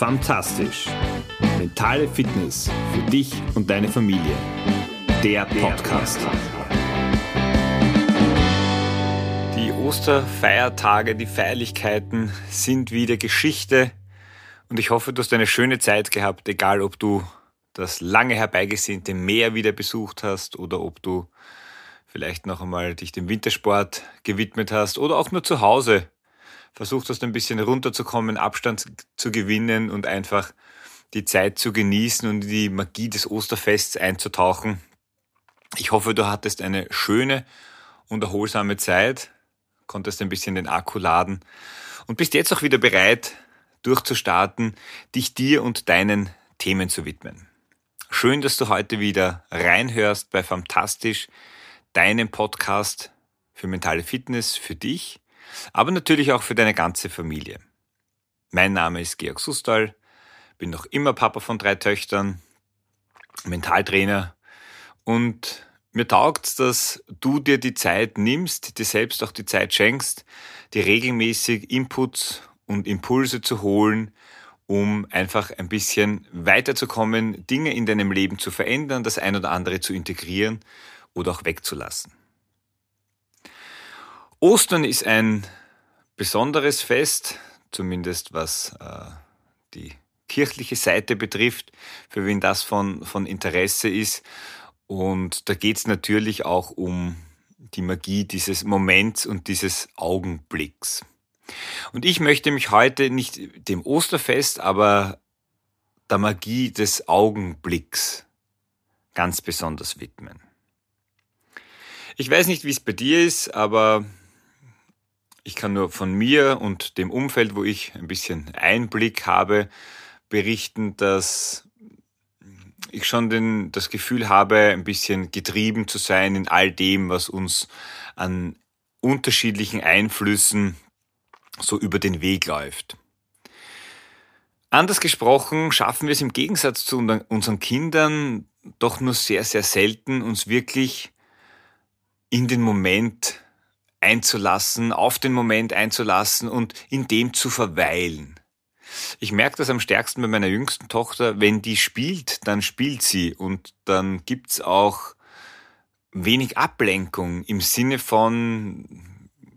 Fantastisch. Mentale Fitness für dich und deine Familie. Der Podcast. Die Osterfeiertage, die Feierlichkeiten sind wieder Geschichte und ich hoffe, du hast eine schöne Zeit gehabt, egal ob du das lange herbeigesehnte Meer wieder besucht hast oder ob du vielleicht noch einmal dich dem Wintersport gewidmet hast oder auch nur zu Hause versucht hast, ein bisschen runterzukommen, Abstand zu gewinnen und einfach die Zeit zu genießen und in die Magie des Osterfests einzutauchen. Ich hoffe, du hattest eine schöne und erholsame Zeit, konntest ein bisschen den Akku laden und bist jetzt auch wieder bereit, durchzustarten, dich dir und deinen Themen zu widmen. Schön, dass du heute wieder reinhörst bei Fantastisch, deinem Podcast für mentale Fitness, für dich aber natürlich auch für deine ganze Familie. Mein Name ist Georg Sustal, bin noch immer Papa von drei Töchtern, Mentaltrainer und mir taugt dass du dir die Zeit nimmst, dir selbst auch die Zeit schenkst, dir regelmäßig Inputs und Impulse zu holen, um einfach ein bisschen weiterzukommen, Dinge in deinem Leben zu verändern, das ein oder andere zu integrieren oder auch wegzulassen. Ostern ist ein besonderes Fest, zumindest was äh, die kirchliche Seite betrifft, für wen das von, von Interesse ist. Und da geht es natürlich auch um die Magie dieses Moments und dieses Augenblicks. Und ich möchte mich heute nicht dem Osterfest, aber der Magie des Augenblicks ganz besonders widmen. Ich weiß nicht, wie es bei dir ist, aber ich kann nur von mir und dem Umfeld, wo ich ein bisschen Einblick habe, berichten, dass ich schon den, das Gefühl habe, ein bisschen getrieben zu sein in all dem, was uns an unterschiedlichen Einflüssen so über den Weg läuft. Anders gesprochen schaffen wir es im Gegensatz zu unseren Kindern doch nur sehr, sehr selten, uns wirklich in den Moment einzulassen, auf den Moment einzulassen und in dem zu verweilen. Ich merke das am stärksten bei meiner jüngsten Tochter, wenn die spielt, dann spielt sie und dann gibt's auch wenig Ablenkung im Sinne von,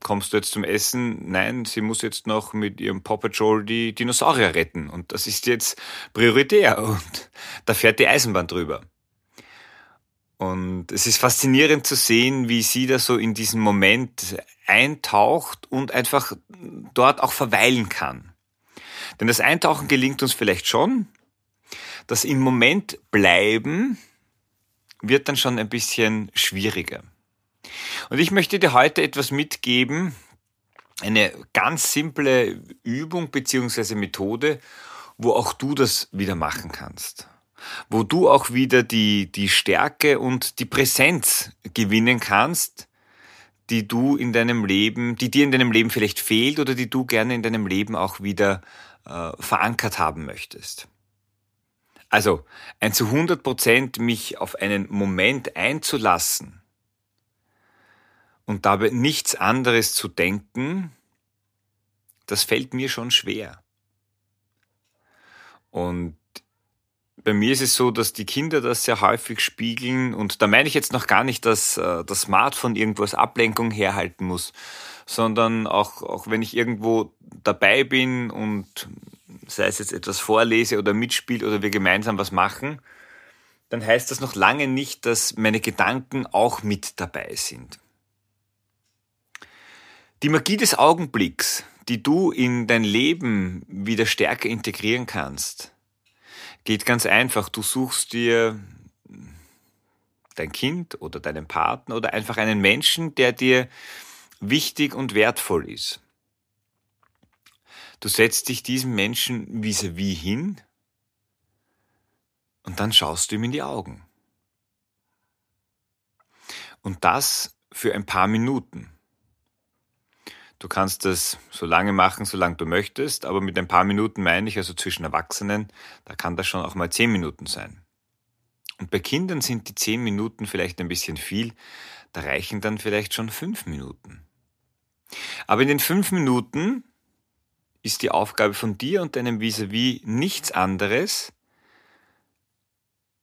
kommst du jetzt zum Essen? Nein, sie muss jetzt noch mit ihrem Paw Patrol die Dinosaurier retten und das ist jetzt prioritär und da fährt die Eisenbahn drüber. Und es ist faszinierend zu sehen, wie sie da so in diesen Moment eintaucht und einfach dort auch verweilen kann. Denn das Eintauchen gelingt uns vielleicht schon. Das im Moment bleiben wird dann schon ein bisschen schwieriger. Und ich möchte dir heute etwas mitgeben, eine ganz simple Übung beziehungsweise Methode, wo auch du das wieder machen kannst wo du auch wieder die, die Stärke und die Präsenz gewinnen kannst, die du in deinem Leben, die dir in deinem Leben vielleicht fehlt oder die du gerne in deinem Leben auch wieder äh, verankert haben möchtest. Also ein zu 100 Prozent mich auf einen Moment einzulassen und dabei nichts anderes zu denken, das fällt mir schon schwer. Und bei mir ist es so, dass die Kinder das sehr häufig spiegeln und da meine ich jetzt noch gar nicht, dass äh, das Smartphone irgendwo als Ablenkung herhalten muss, sondern auch, auch wenn ich irgendwo dabei bin und sei es jetzt etwas vorlese oder mitspiele oder wir gemeinsam was machen, dann heißt das noch lange nicht, dass meine Gedanken auch mit dabei sind. Die Magie des Augenblicks, die du in dein Leben wieder stärker integrieren kannst, Geht ganz einfach. Du suchst dir dein Kind oder deinen Partner oder einfach einen Menschen, der dir wichtig und wertvoll ist. Du setzt dich diesem Menschen vis-à-vis -vis hin und dann schaust du ihm in die Augen. Und das für ein paar Minuten. Du kannst es so lange machen, solange du möchtest, aber mit ein paar Minuten meine ich, also zwischen Erwachsenen, da kann das schon auch mal zehn Minuten sein. Und bei Kindern sind die zehn Minuten vielleicht ein bisschen viel, da reichen dann vielleicht schon fünf Minuten. Aber in den fünf Minuten ist die Aufgabe von dir und deinem Vis-a-vis -vis nichts anderes,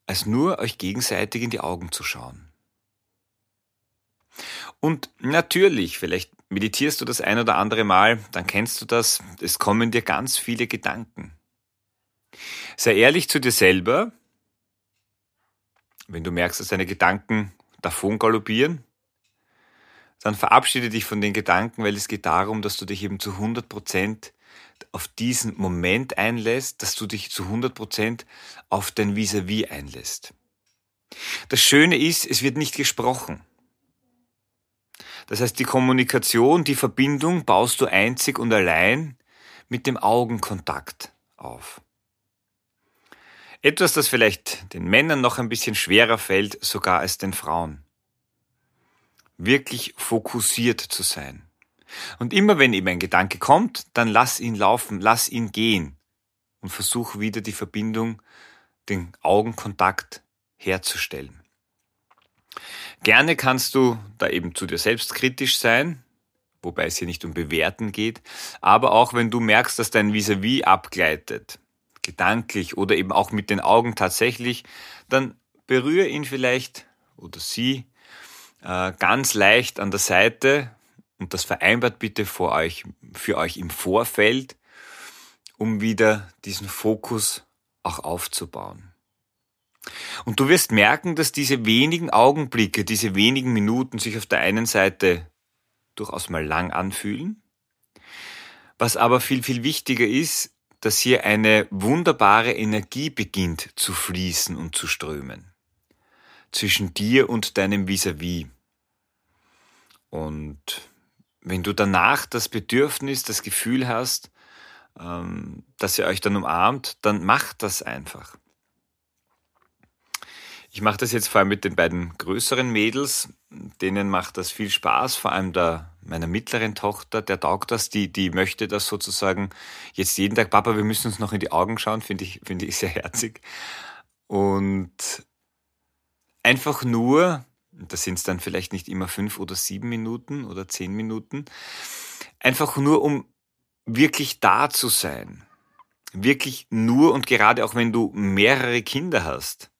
als nur euch gegenseitig in die Augen zu schauen. Und natürlich, vielleicht meditierst du das ein oder andere Mal, dann kennst du das, es kommen dir ganz viele Gedanken. Sei ehrlich zu dir selber, wenn du merkst, dass deine Gedanken davon galoppieren, dann verabschiede dich von den Gedanken, weil es geht darum, dass du dich eben zu 100 Prozent auf diesen Moment einlässt, dass du dich zu 100 Prozent auf dein Vis-a-vis -vis einlässt. Das Schöne ist, es wird nicht gesprochen. Das heißt, die Kommunikation, die Verbindung baust du einzig und allein mit dem Augenkontakt auf. Etwas, das vielleicht den Männern noch ein bisschen schwerer fällt, sogar als den Frauen. Wirklich fokussiert zu sein. Und immer wenn eben ein Gedanke kommt, dann lass ihn laufen, lass ihn gehen und versuch wieder die Verbindung, den Augenkontakt herzustellen. Gerne kannst du da eben zu dir selbst kritisch sein, wobei es hier nicht um Bewerten geht, aber auch wenn du merkst, dass dein Vis-a-vis -vis abgleitet, gedanklich oder eben auch mit den Augen tatsächlich, dann berühre ihn vielleicht oder sie äh, ganz leicht an der Seite und das vereinbart bitte vor euch, für euch im Vorfeld, um wieder diesen Fokus auch aufzubauen. Und du wirst merken, dass diese wenigen Augenblicke, diese wenigen Minuten sich auf der einen Seite durchaus mal lang anfühlen, was aber viel, viel wichtiger ist, dass hier eine wunderbare Energie beginnt zu fließen und zu strömen. Zwischen dir und deinem Vis-a-vis. -vis. Und wenn du danach das Bedürfnis, das Gefühl hast, ähm, dass ihr euch dann umarmt, dann macht das einfach. Ich mache das jetzt vor allem mit den beiden größeren Mädels. Denen macht das viel Spaß, vor allem der, meiner mittleren Tochter, der taugt das, die, die möchte das sozusagen jetzt jeden Tag, Papa, wir müssen uns noch in die Augen schauen, finde ich, finde ich sehr herzig. Und einfach nur, das sind es dann vielleicht nicht immer fünf oder sieben Minuten oder zehn Minuten, einfach nur um wirklich da zu sein. Wirklich nur und gerade auch wenn du mehrere Kinder hast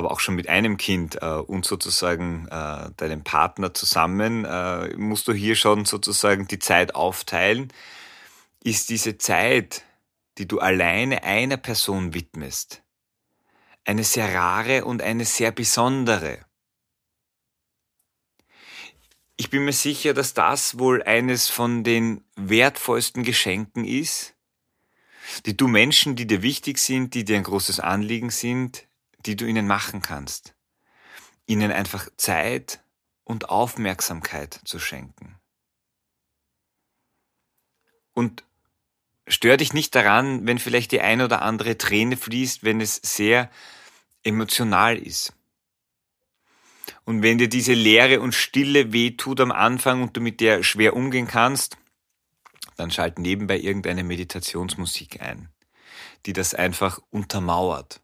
aber auch schon mit einem Kind äh, und sozusagen äh, deinem Partner zusammen, äh, musst du hier schon sozusagen die Zeit aufteilen. Ist diese Zeit, die du alleine einer Person widmest, eine sehr rare und eine sehr besondere. Ich bin mir sicher, dass das wohl eines von den wertvollsten Geschenken ist, die du Menschen, die dir wichtig sind, die dir ein großes Anliegen sind, die du ihnen machen kannst. Ihnen einfach Zeit und Aufmerksamkeit zu schenken. Und stör dich nicht daran, wenn vielleicht die ein oder andere Träne fließt, wenn es sehr emotional ist. Und wenn dir diese Leere und Stille wehtut am Anfang und du mit der schwer umgehen kannst, dann schalt nebenbei irgendeine Meditationsmusik ein, die das einfach untermauert.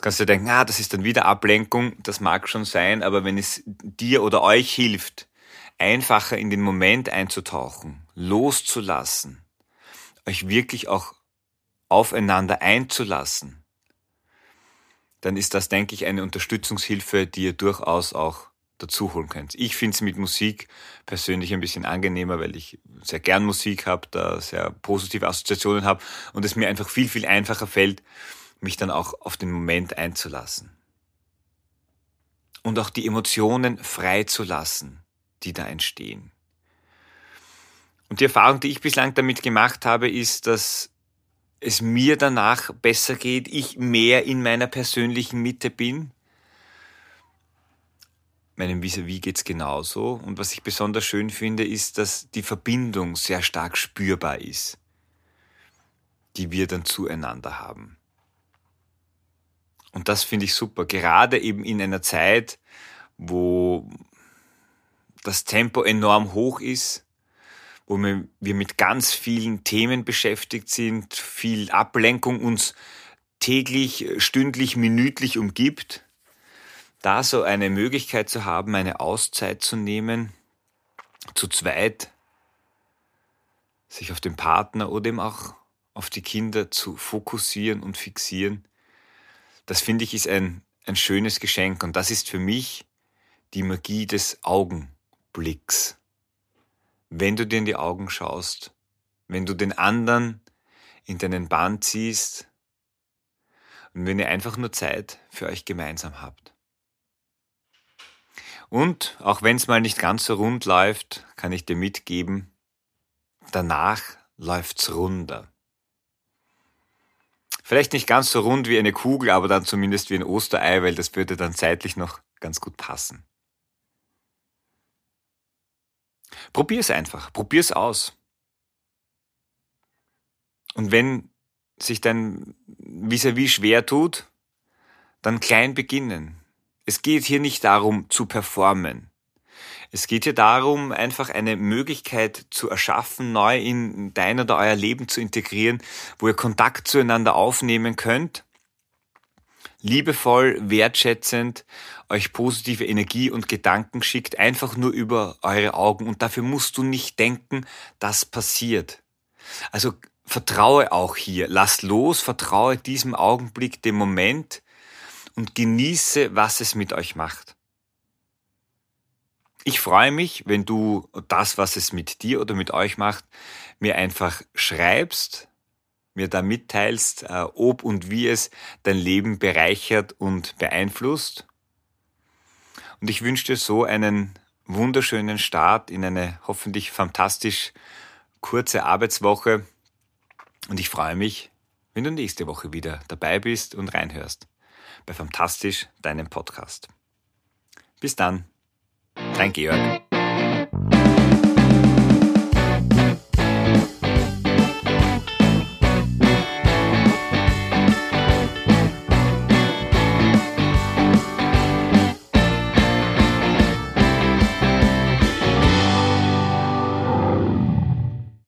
Jetzt kannst du denken, ah, das ist dann wieder Ablenkung, das mag schon sein, aber wenn es dir oder euch hilft, einfacher in den Moment einzutauchen, loszulassen, euch wirklich auch aufeinander einzulassen, dann ist das, denke ich, eine Unterstützungshilfe, die ihr durchaus auch dazu holen könnt. Ich finde es mit Musik persönlich ein bisschen angenehmer, weil ich sehr gern Musik habe, da sehr positive Assoziationen habe und es mir einfach viel, viel einfacher fällt, mich dann auch auf den Moment einzulassen. Und auch die Emotionen frei zu lassen, die da entstehen. Und die Erfahrung, die ich bislang damit gemacht habe, ist, dass es mir danach besser geht, ich mehr in meiner persönlichen Mitte bin. Meinem Vis-a-vis geht's genauso. Und was ich besonders schön finde, ist, dass die Verbindung sehr stark spürbar ist, die wir dann zueinander haben. Und das finde ich super, gerade eben in einer Zeit, wo das Tempo enorm hoch ist, wo wir mit ganz vielen Themen beschäftigt sind, viel Ablenkung uns täglich, stündlich, minütlich umgibt, da so eine Möglichkeit zu haben, eine Auszeit zu nehmen, zu zweit, sich auf den Partner oder eben auch auf die Kinder zu fokussieren und fixieren, das finde ich ist ein, ein schönes Geschenk und das ist für mich die Magie des Augenblicks. Wenn du dir in die Augen schaust, wenn du den anderen in deinen Bann ziehst und wenn ihr einfach nur Zeit für euch gemeinsam habt. Und auch wenn es mal nicht ganz so rund läuft, kann ich dir mitgeben, danach läuft's runder. Vielleicht nicht ganz so rund wie eine Kugel, aber dann zumindest wie ein Osterei, weil das würde dann zeitlich noch ganz gut passen. Probier es einfach, probier es aus. Und wenn sich dein vis-à-vis -vis schwer tut, dann klein beginnen. Es geht hier nicht darum zu performen. Es geht hier darum, einfach eine Möglichkeit zu erschaffen, neu in dein oder euer Leben zu integrieren, wo ihr Kontakt zueinander aufnehmen könnt, liebevoll, wertschätzend euch positive Energie und Gedanken schickt, einfach nur über eure Augen. Und dafür musst du nicht denken, das passiert. Also vertraue auch hier, lass los, vertraue diesem Augenblick, dem Moment und genieße, was es mit euch macht. Ich freue mich, wenn du das, was es mit dir oder mit euch macht, mir einfach schreibst, mir da mitteilst, äh, ob und wie es dein Leben bereichert und beeinflusst. Und ich wünsche dir so einen wunderschönen Start in eine hoffentlich fantastisch kurze Arbeitswoche. Und ich freue mich, wenn du nächste Woche wieder dabei bist und reinhörst bei Fantastisch, deinem Podcast. Bis dann, dein Georg.